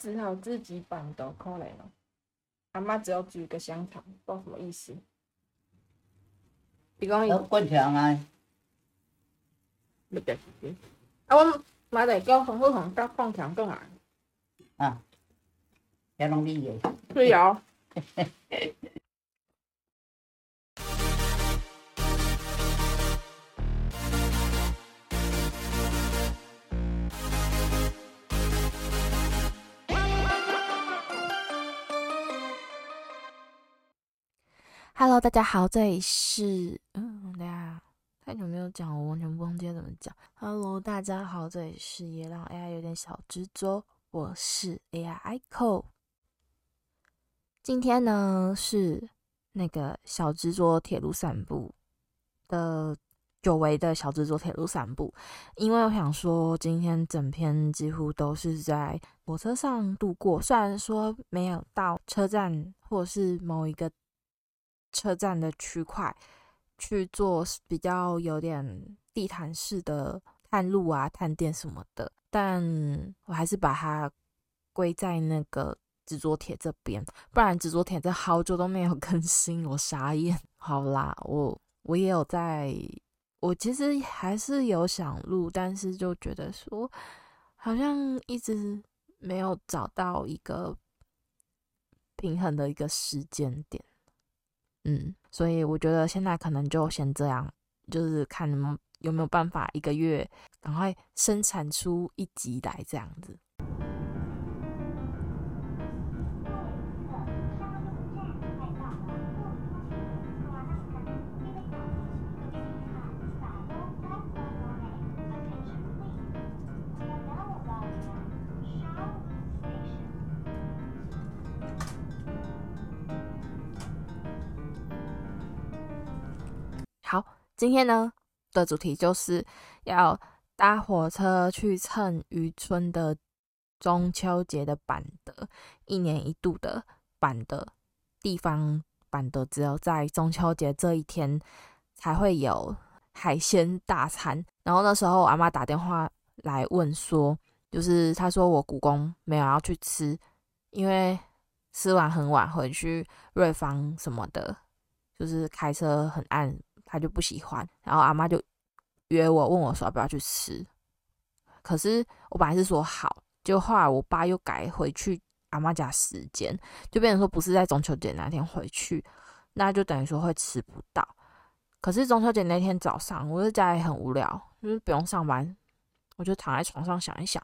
只好自己绑的，可怜了。阿妈只要煮一个香肠，不知道什么意思。伊讲伊滚墙啊！不对，啊，我妈在叫红火红甲放墙更来。啊，遐拢你个。对哦。Hello，大家好，这里是嗯，大家太久没有讲，我完全不忘记怎么讲。Hello，大家好，这里是也让 AI 有点小执着，我是 AI ICO。今天呢是那个小执着铁路散步的久违的小执着铁路散步，因为我想说，今天整篇几乎都是在火车上度过，虽然说没有到车站或者是某一个。车站的区块去做比较有点地毯式的探路啊、探店什么的，但我还是把它归在那个执着铁这边，不然执着铁这好久都没有 更新，我傻眼。好啦，我我也有在，我其实还是有想录，但是就觉得说好像一直没有找到一个平衡的一个时间点。嗯，所以我觉得现在可能就先这样，就是看有没有办法一个月赶快生产出一集来这样子。今天呢的主题就是要搭火车去蹭渔村的中秋节的板德，一年一度的板德地方板德，只有在中秋节这一天才会有海鲜大餐。然后那时候我阿妈打电话来问说，就是她说我姑公没有要去吃，因为吃完很晚回去瑞芳什么的，就是开车很暗。他就不喜欢，然后阿妈就约我，问我说要不要去吃。可是我本来是说好，就后来我爸又改回去阿妈家时间，就变成说不是在中秋节那天回去，那就等于说会吃不到。可是中秋节那天早上，我在家里很无聊，就是不用上班，我就躺在床上想一想，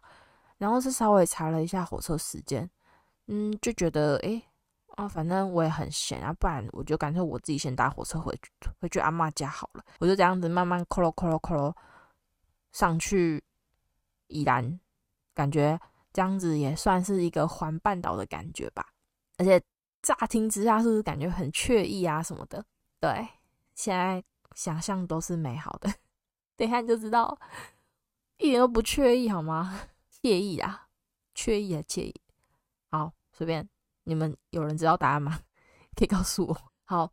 然后是稍微查了一下火车时间，嗯，就觉得诶。啊，反正我也很闲啊，不然我就干脆我自己先搭火车回去，回去阿嬷家好了。我就这样子慢慢扣咯扣咯扣咯上去宜兰，感觉这样子也算是一个环半岛的感觉吧。而且乍听之下是不是感觉很惬意啊什么的？对，现在想象都是美好的。等一下你就知道，一点都不惬意好吗？惬意啊，惬意啊，惬意。好，随便。你们有人知道答案吗？可以告诉我。好，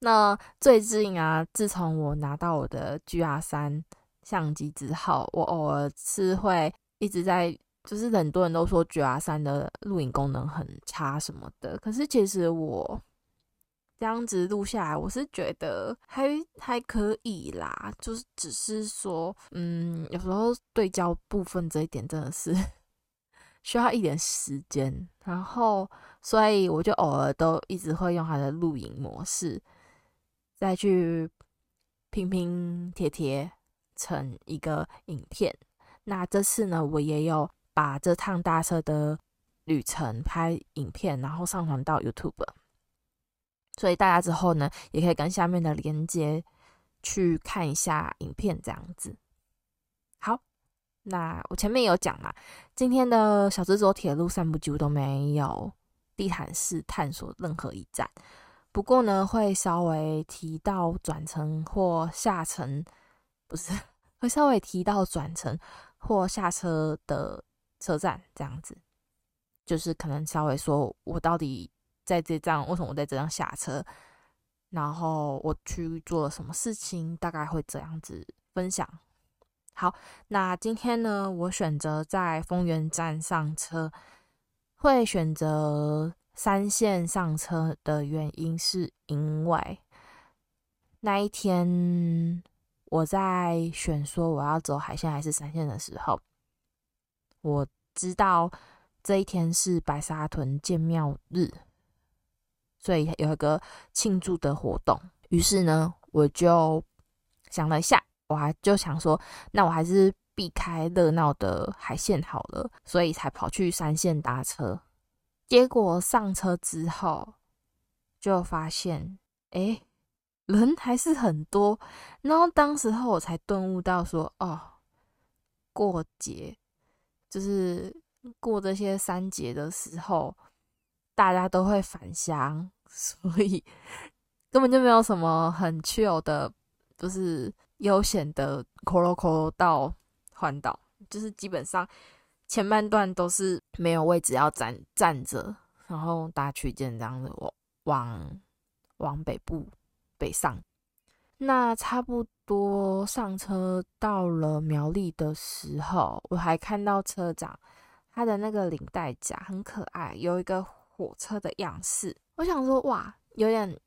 那最近啊，自从我拿到我的 GR3 相机之后，我偶尔是会一直在，就是很多人都说 GR3 的录影功能很差什么的，可是其实我这样子录下来，我是觉得还还可以啦，就是只是说，嗯，有时候对焦部分这一点真的是需要一点时间，然后。所以我就偶尔都一直会用它的录影模式，再去拼拼贴贴成一个影片。那这次呢，我也有把这趟搭车的旅程拍影片，然后上传到 YouTube。所以大家之后呢，也可以跟下面的连接去看一下影片，这样子。那我前面有讲啦，今天的小执着铁路散步几乎都没有。地毯式探索任何一站，不过呢，会稍微提到转乘或下车，不是，会稍微提到转乘或下车的车站，这样子，就是可能稍微说我到底在这站，为什么我在这站下车，然后我去做了什么事情，大概会这样子分享。好，那今天呢，我选择在丰原站上车。会选择三线上车的原因，是因为那一天我在选说我要走海线还是三线的时候，我知道这一天是白沙屯建庙日，所以有一个庆祝的活动。于是呢，我就想了一下，我还就想说，那我还是。避开热闹的海线好了，所以才跑去三线搭车。结果上车之后，就发现，哎，人还是很多。然后当时候我才顿悟到说，哦，过节就是过这些三节的时候，大家都会返乡，所以根本就没有什么很特有的，就是悠闲的 coro c o 到。环岛就是基本上前半段都是没有位置要站站着，然后搭区间这样子往往往北部北上。那差不多上车到了苗栗的时候，我还看到车长他的那个领带夹很可爱，有一个火车的样式。我想说哇，有点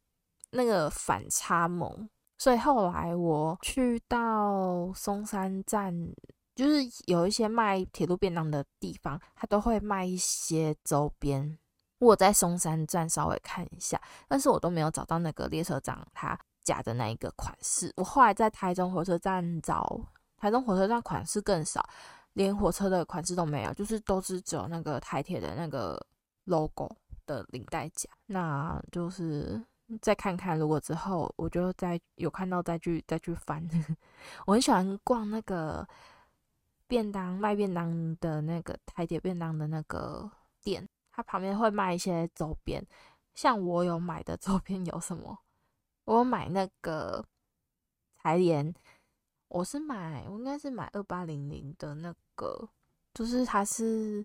那个反差萌。所以后来我去到松山站。就是有一些卖铁路便当的地方，它都会卖一些周边。我在松山站稍微看一下，但是我都没有找到那个列车长他夹的那一个款式。我后来在台中火车站找，台中火车站款式更少，连火车的款式都没有，就是都是只有那个台铁的那个 logo 的领带夹。那就是再看看，如果之后我就再有看到再去再去翻。我很喜欢逛那个。便当卖便当的那个台铁便当的那个店，它旁边会卖一些周边。像我有买的周边有什么？我买那个台联，我是买，我应该是买二八零零的那个，就是它是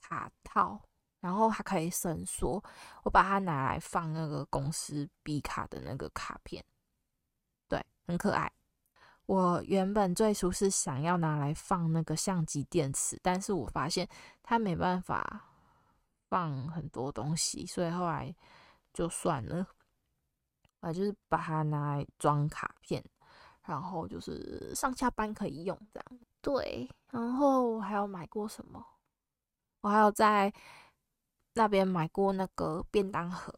卡套，然后它可以伸缩，我把它拿来放那个公司 B 卡的那个卡片，对，很可爱。我原本最初是想要拿来放那个相机电池，但是我发现它没办法放很多东西，所以后来就算了。我就是把它拿来装卡片，然后就是上下班可以用这样。对，然后我还有买过什么？我还有在那边买过那个便当盒。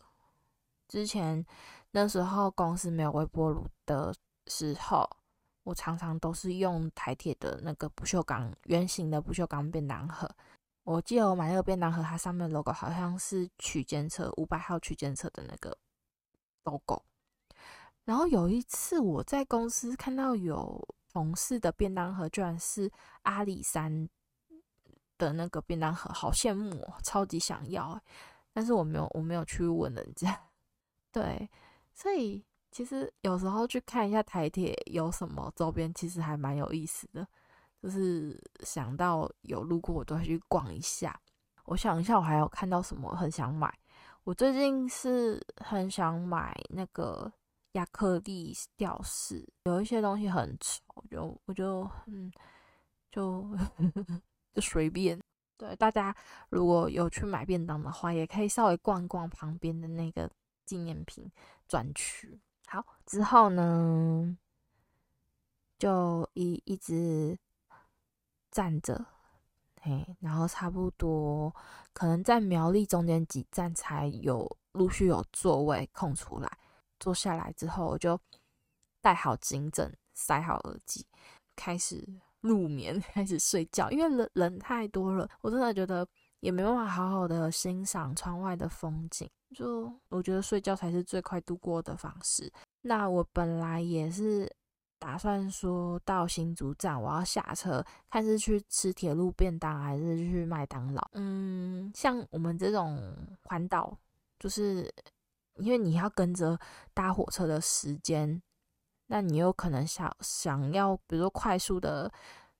之前那时候公司没有微波炉的时候。我常常都是用台铁的那个不锈钢圆形的不锈钢便当盒。我记得我买那个便当盒，它上面 logo 好像是区间车五百号区间车的那个 logo。然后有一次我在公司看到有同事的便当盒，居然是阿里山的那个便当盒，好羡慕哦，超级想要。但是我没有，我没有去问人家。对，所以。其实有时候去看一下台铁有什么周边，其实还蛮有意思的。就是想到有路过，我都会去逛一下。我想一下，我还有看到什么很想买。我最近是很想买那个亚克力吊饰，有一些东西很丑，就我就嗯，就 就随便。对，大家如果有去买便当的话，也可以稍微逛逛旁边的那个纪念品专区。好，之后呢，就一一直站着，嘿，然后差不多可能在苗栗中间几站才有陆续有座位空出来，坐下来之后我就戴好颈枕，塞好耳机，开始入眠，开始睡觉，因为人人太多了，我真的觉得也没办法好好的欣赏窗外的风景。就我觉得睡觉才是最快度过的方式。那我本来也是打算说到新竹站，我要下车，看是去吃铁路便当还是去麦当劳。嗯，像我们这种环岛，就是因为你要跟着搭火车的时间，那你有可能想想要，比如说快速的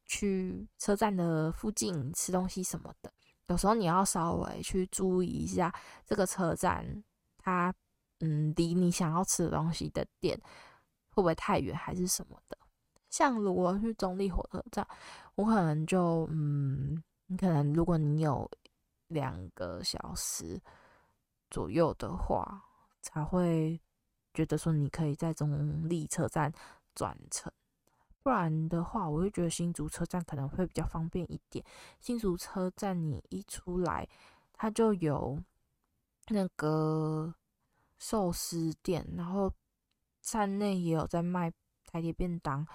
去车站的附近吃东西什么的。有时候你要稍微去注意一下这个车站，它嗯离你想要吃的东西的店会不会太远，还是什么的。像如果去中立火车站，我可能就嗯，你可能如果你有两个小时左右的话，才会觉得说你可以在中立车站转乘。不然的话，我会觉得新竹车站可能会比较方便一点。新竹车站你一出来，它就有那个寿司店，然后站内也有在卖台铁便当。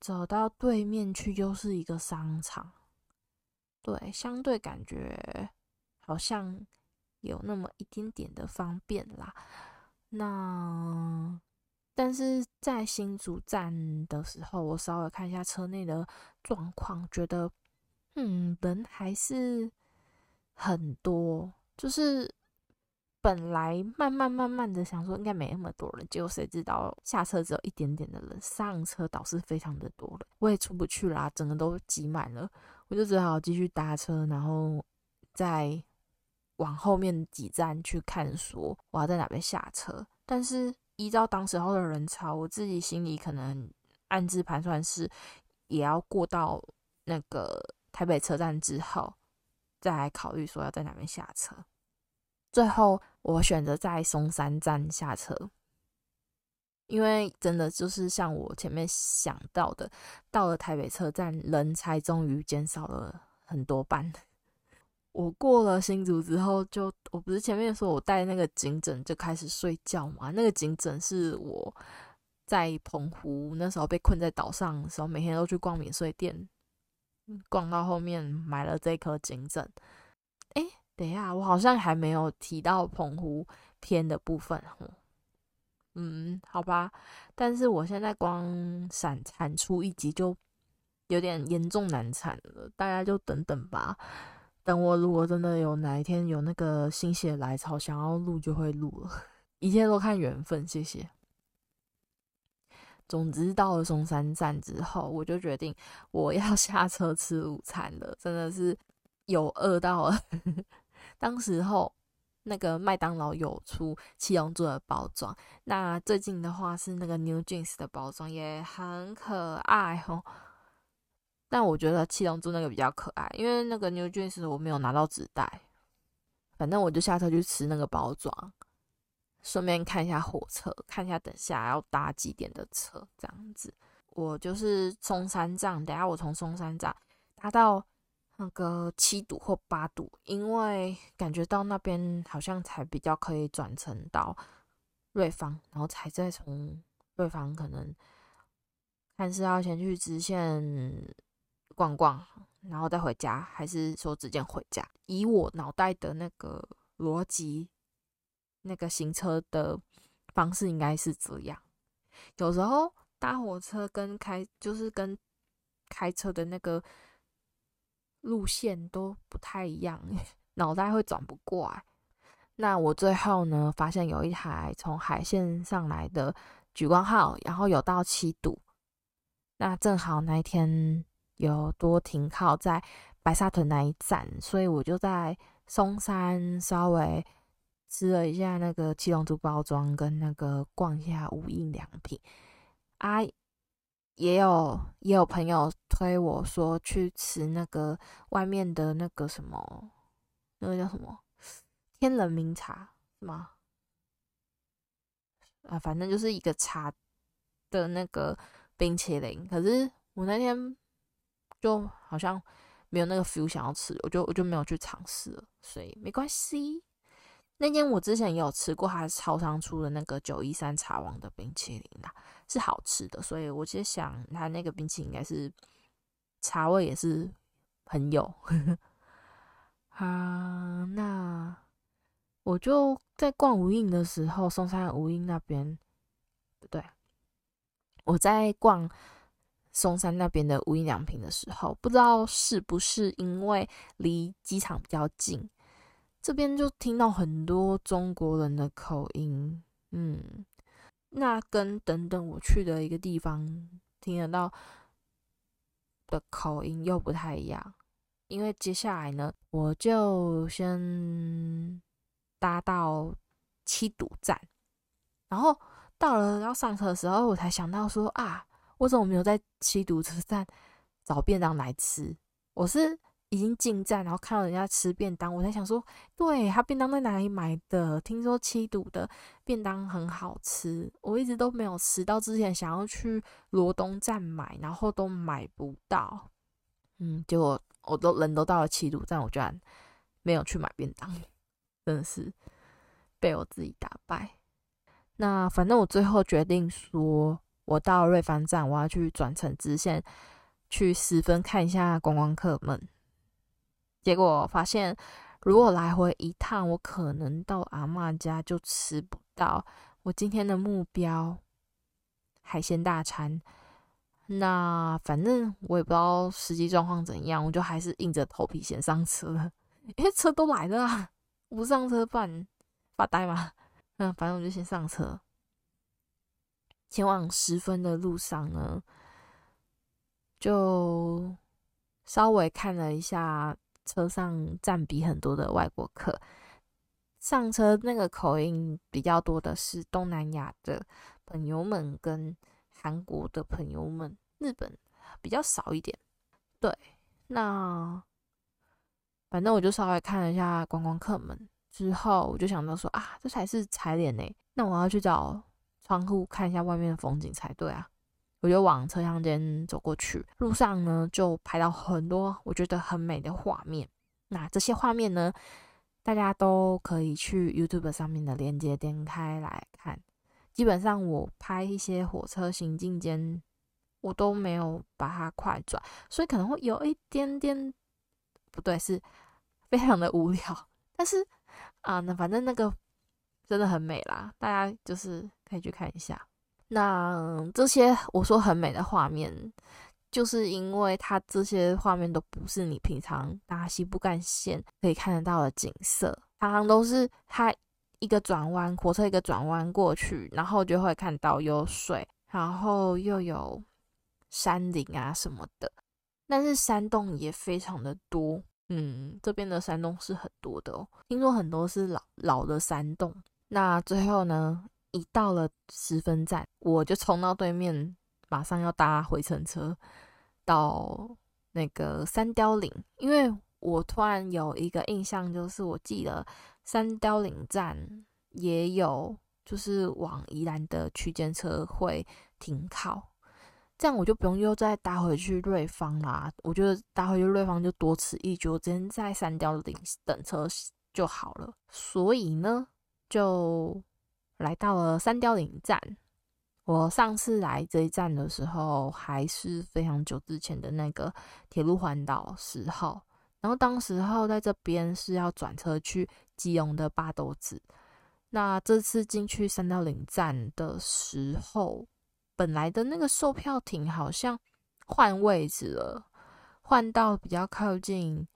走到对面去又是一个商场，对，相对感觉好像有那么一点点的方便啦。那。但是在新竹站的时候，我稍微看一下车内的状况，觉得，嗯，人还是很多。就是本来慢慢慢慢的想说应该没那么多人，结果谁知道下车只有一点点的人，上车倒是非常的多了。我也出不去啦，整个都挤满了，我就只好继续搭车，然后再往后面几站去看，说我要在哪边下车。但是。依照当时候的人潮，我自己心里可能暗自盘算是，也要过到那个台北车站之后，再来考虑说要在哪边下车。最后我选择在松山站下车，因为真的就是像我前面想到的，到了台北车站，人才终于减少了很多半。我过了新竹之后就，我不是前面说我带那个颈枕就开始睡觉嘛？那个颈枕是我在澎湖那时候被困在岛上的时候，每天都去逛免税店，逛到后面买了这颗颈枕。哎，等一下，我好像还没有提到澎湖篇的部分。嗯，好吧，但是我现在光产产出一集就有点严重难产了，大家就等等吧。等我，如果真的有哪一天有那个心血来潮，想要录就会录了，一切都看缘分。谢谢。总之到了松山站之后，我就决定我要 下车吃午餐了，真的是有饿到了。当时候那个麦当劳有出七龙珠的包装，那最近的话是那个 New Jeans 的包装，也很可爱哦。但我觉得七龙珠那个比较可爱，因为那个 New Jeans 我没有拿到纸袋，反正我就下车去吃那个包装，顺便看一下火车，看一下等下要搭几点的车，这样子。我就是松山站，等下我从松山站搭到那个七堵或八堵，因为感觉到那边好像才比较可以转乘到瑞芳，然后才再从瑞芳可能看是要先去支线。逛逛，然后再回家，还是说直接回家？以我脑袋的那个逻辑，那个行车的方式应该是这样。有时候搭火车跟开，就是跟开车的那个路线都不太一样，脑袋会转不过来。那我最后呢，发现有一台从海线上来的莒光号，然后有到七堵，那正好那一天。有多停靠在白沙屯那一站，所以我就在松山稍微吃了一下那个七龙珠包装，跟那个逛一下无印良品啊，也有也有朋友推我说去吃那个外面的那个什么，那个叫什么天人茗茶是吗？啊，反正就是一个茶的那个冰淇淋，可是我那天。就好像没有那个 feel 想要吃，我就我就没有去尝试了，所以没关系。那天我之前也有吃过，他超商出的那个九一三茶王的冰淇淋啦，是好吃的，所以我其实想它那个冰淇淋应该是茶味也是很有。啊，那我就在逛无印的时候，松山无印那边，不对，我在逛。松山那边的无印良品的时候，不知道是不是因为离机场比较近，这边就听到很多中国人的口音。嗯，那跟等等我去的一个地方听得到的口音又不太一样。因为接下来呢，我就先搭到七堵站，然后到了要上车的时候，我才想到说啊。为什么我没有在七堵车站找便当来吃？我是已经进站，然后看到人家吃便当，我才想说，对，他便当在哪里买的？听说七堵的便当很好吃，我一直都没有吃到。之前想要去罗东站买，然后都买不到。嗯，结果我都人都到了七堵站，我居然没有去买便当，真的是被我自己打败。那反正我最后决定说，我到瑞芳站，我要去转乘支线去十分看一下观光客们。结果发现，如果来回一趟，我可能到阿嬷家就吃不到我今天的目标海鲜大餐。那反正我也不知道实际状况怎样，我就还是硬着头皮先上车了，因为车都来了啊，不上车不然发呆嘛。嗯，反正我就先上车。前往十分的路上呢，就稍微看了一下车上占比很多的外国客，上车那个口音比较多的是东南亚的朋友们跟。韩国的朋友们，日本比较少一点。对，那反正我就稍微看了一下观光客们之后，我就想到说啊，这才是踩点呢。那我要去找窗户看一下外面的风景才对啊。我就往车厢间走过去，路上呢就拍到很多我觉得很美的画面。那这些画面呢，大家都可以去 YouTube 上面的链接点开来看。基本上我拍一些火车行进间，我都没有把它快转，所以可能会有一点点不对，是非常的无聊。但是啊，那反正那个真的很美啦，大家就是可以去看一下。那这些我说很美的画面，就是因为它这些画面都不是你平常搭西部干线可以看得到的景色，常常都是它。一个转弯，火车一个转弯过去，然后就会看到有水，然后又有山林啊什么的。但是山洞也非常的多，嗯，这边的山洞是很多的哦。听说很多是老老的山洞。那最后呢，一到了十分站，我就冲到对面，马上要搭回程车到那个三雕岭，因为我突然有一个印象，就是我记得。三雕岭站也有，就是往宜兰的区间车会停靠，这样我就不用又再搭回去瑞芳啦。我觉得搭回去瑞芳就多此一举，我直接在三雕岭等车就好了。所以呢，就来到了三貂岭站。我上次来这一站的时候，还是非常久之前的那个铁路环岛十号。然后当时候在这边是要转车去基隆的八斗子，那这次进去三貂岭站的时候，本来的那个售票亭好像换位置了，换到比较靠近，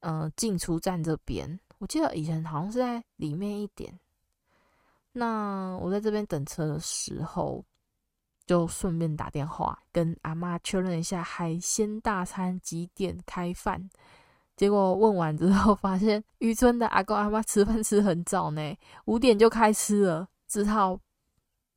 嗯、进出站这边。我记得以前好像是在里面一点。那我在这边等车的时候。就顺便打电话跟阿妈确认一下海鲜大餐几点开饭，结果问完之后发现渔村的阿公阿妈吃饭吃很早呢，五点就开吃了，只好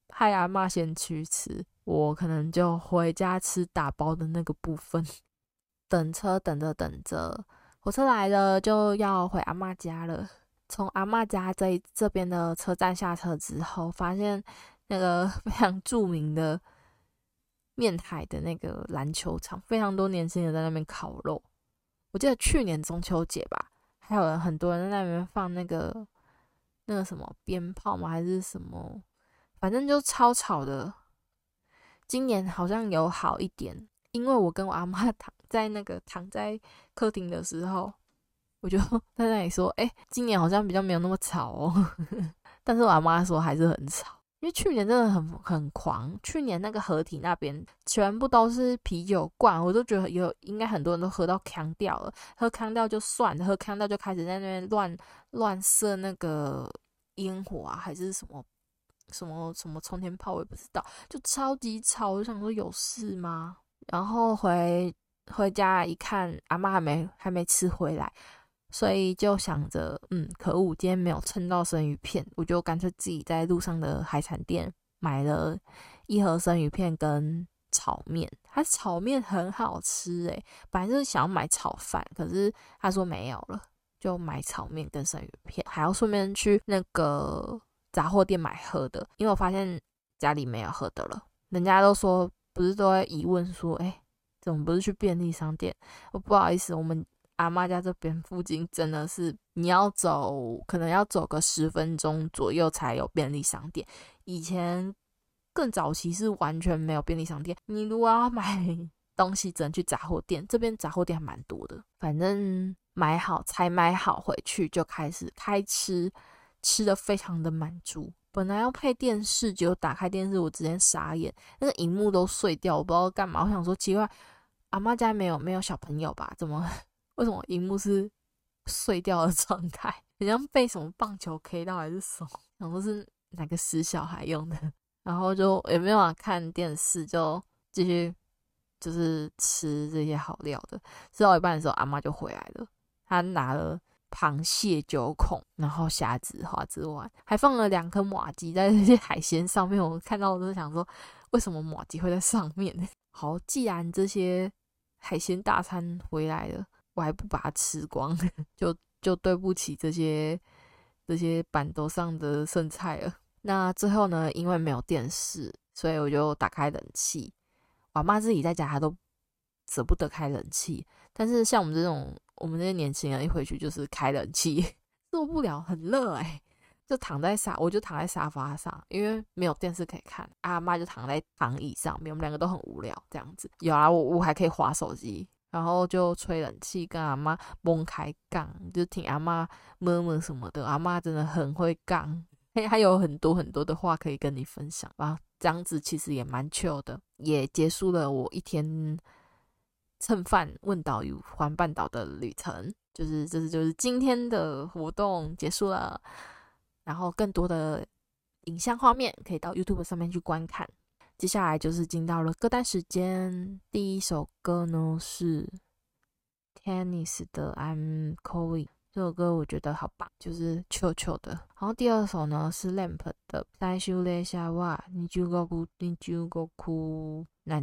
派阿妈先去吃，我可能就回家吃打包的那个部分。等车等着等着，火车来了就要回阿妈家了。从阿妈家这这边的车站下车之后，发现。那个 非常著名的面海的那个篮球场，非常多年轻人在那边烤肉。我记得去年中秋节吧，还有人很多人在那边放那个那个什么鞭炮吗？还是什么？反正就超吵的。今年好像有好一点，因为我跟我阿妈 躺在那个躺在客厅的时候，我就 在那里说：“哎，今年好像比较没有那么吵哦。”但是我阿妈说还是很吵。因为去年真的很很狂，去年那个河体那边全部都是啤酒罐，我都觉得有应该很多人都喝到康掉了，喝康掉就算了，喝康掉就开始在那边乱乱射那个烟火啊，还是什么什么什么冲天炮，我也不知道，就超级吵。我想说有事吗？然后回回家一看，阿妈还没还没吃回来。所以就想着，嗯，可恶，今天没有蹭到生鱼片，我就干脆自己在路上的海产店买了一盒生鱼片跟炒面，他炒面很好吃诶，本来就是想要买炒饭，可是他说没有了，就买炒面跟生鱼片，还要顺便去那个杂货店买喝的，因为我发现家里没有喝的了。人家都说不是都会疑问说，哎，怎么不是去便利商店？我不好意思，我们阿妈家这边附近真的是你要走，可能要走个十分钟左右才有便利商店。以前。更早期是完全没有便利商店，你如果要买 东西，只能去杂货店。这边杂货店还蛮多的，反正买好才买好回去就开始开吃，吃的非常的满足。本来要配电视，结果打开电视，我直接傻眼，那个荧幕都碎掉，我不知道干嘛。我想说奇怪，阿妈家没有没有小朋友吧？怎么为什么荧幕是碎掉的状态？好像被什么棒球 K 到还是什么？想说是哪个死小孩用的？然后就也没有办法看电视，就继续就是吃这些好料的。吃到一半的时候，阿妈就回来了。她拿了螃蟹九孔，然后虾子、花枝丸，还放了两颗马鸡在这些海鲜上面。我看到我都想说，为什么马鸡会在上面？好，既然这些海鲜大餐回来了，我还不把它吃光，就就对不起这些这些板桌上的剩菜了。那最后呢，因为没有电视，所以我就打开冷气。我妈自己在家，她都舍不得开冷气。但是像我们这种，我们这些年轻人一回去就是开冷气，受不了，很热哎，就躺在沙，我就躺在沙发上，因为没有电视可以看。阿妈就躺在躺椅上面，我们两个都很无聊这样子。有啊，我我还可以滑手机，然后就吹冷气，跟阿妈崩开杠，就听阿妈闷闷什么的。阿妈真的很会杠。嘿，还有很多很多的话可以跟你分享吧，这样子其实也蛮 chill 的，也结束了我一天蹭饭问导游环半岛的旅程，就是这是就是今天的活动结束了，然后更多的影像画面可以到 YouTube 上面去观看。接下来就是进到了歌单时间，第一首歌呢是 Tennis 的 I'm Calling。这首歌我觉得好棒，就是臭臭的。然后第二首呢是 Lamp 的《最终列车は25分25分何々》。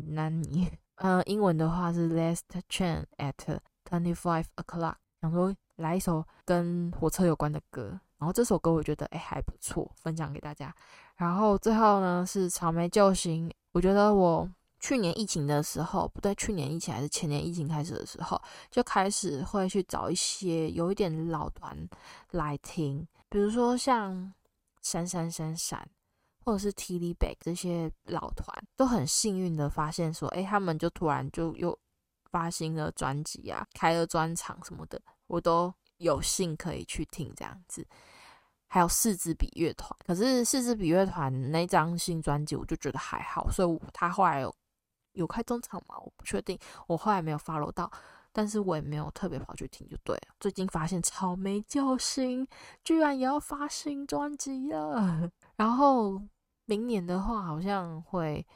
呃，英文的话是 Last Train at Twenty Five O'clock。想说来一首跟火车有关的歌。然后这首歌我觉得哎还不错，分享给大家。然后最后呢是草莓救星，我觉得我。去年疫情的时候，不对，去年疫情还是前年疫情开始的时候，就开始会去找一些有一点老团来听，比如说像闪闪闪闪，或者是 T-Back 这些老团，都很幸运的发现说，哎，他们就突然就又发行了专辑啊，开了专场什么的，我都有幸可以去听这样子。还有四支笔乐团，可是四支笔乐团那张新专辑，我就觉得还好，所以他后来有。有开中场吗？我不确定，我后来没有 follow 到，但是我也没有特别跑去听，就对了。最近发现草莓救星居然也要发新专辑了，然后明年的话好像会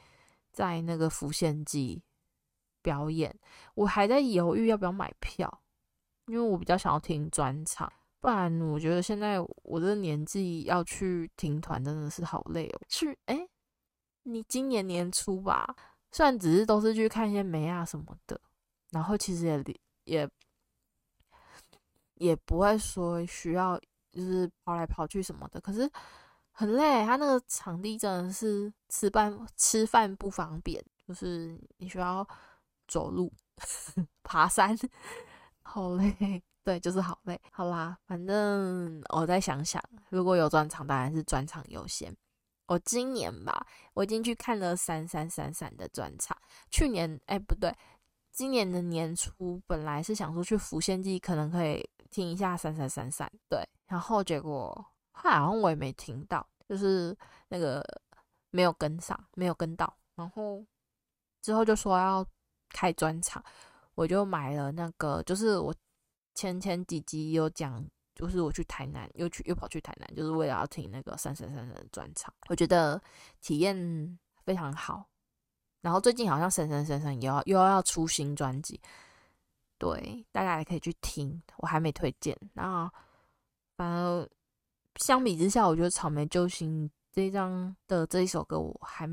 在那个浮现季表演，我还在犹豫要不要买票，因为我比较想要听专场，不然我觉得现在我这年纪要去听团真的是好累哦。去，诶，你今年年初吧。虽然只是都是去看一些美啊什么的，然后其实也也也不会说需要就是跑来跑去什么的，可是很累。他那个场地真的是吃饭吃饭不方便，就是你需要走路 爬山，好累。对，就是好累。好啦，反正我再想想，如果有专场，当然是专场优先。我今年吧，我已经去看了闪闪闪闪的专场。去年，哎，不对，今年的年初本来是想说去浮现祭，可能可以听一下闪闪闪闪。对，然后结果好像我也没听到，就是那个没有跟上，没有跟到。然后之后就说要开专场，我就买了那个，就是我前前几集有讲。就是我去台南，又去又跑去台南，就是为了要听那个闪闪闪闪的专场，我觉得体验非常好。然后最近好像闪闪闪闪又要又要出新专辑，对，大家也可以去听，我还没推荐。然后反而相比之下，我觉得草莓救星这张的这一首歌我还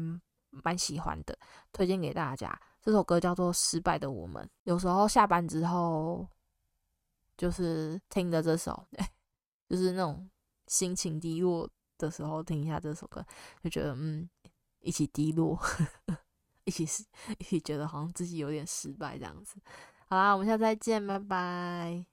蛮喜欢的，推荐给大家。这首歌叫做《失败的我们》，有时候下班之后就是听着这首 就是那种心情低落的时候听一下这首歌就觉得嗯一起低落 一起一起觉得好像自己有点失败这样子。好啦我们下次再见拜拜。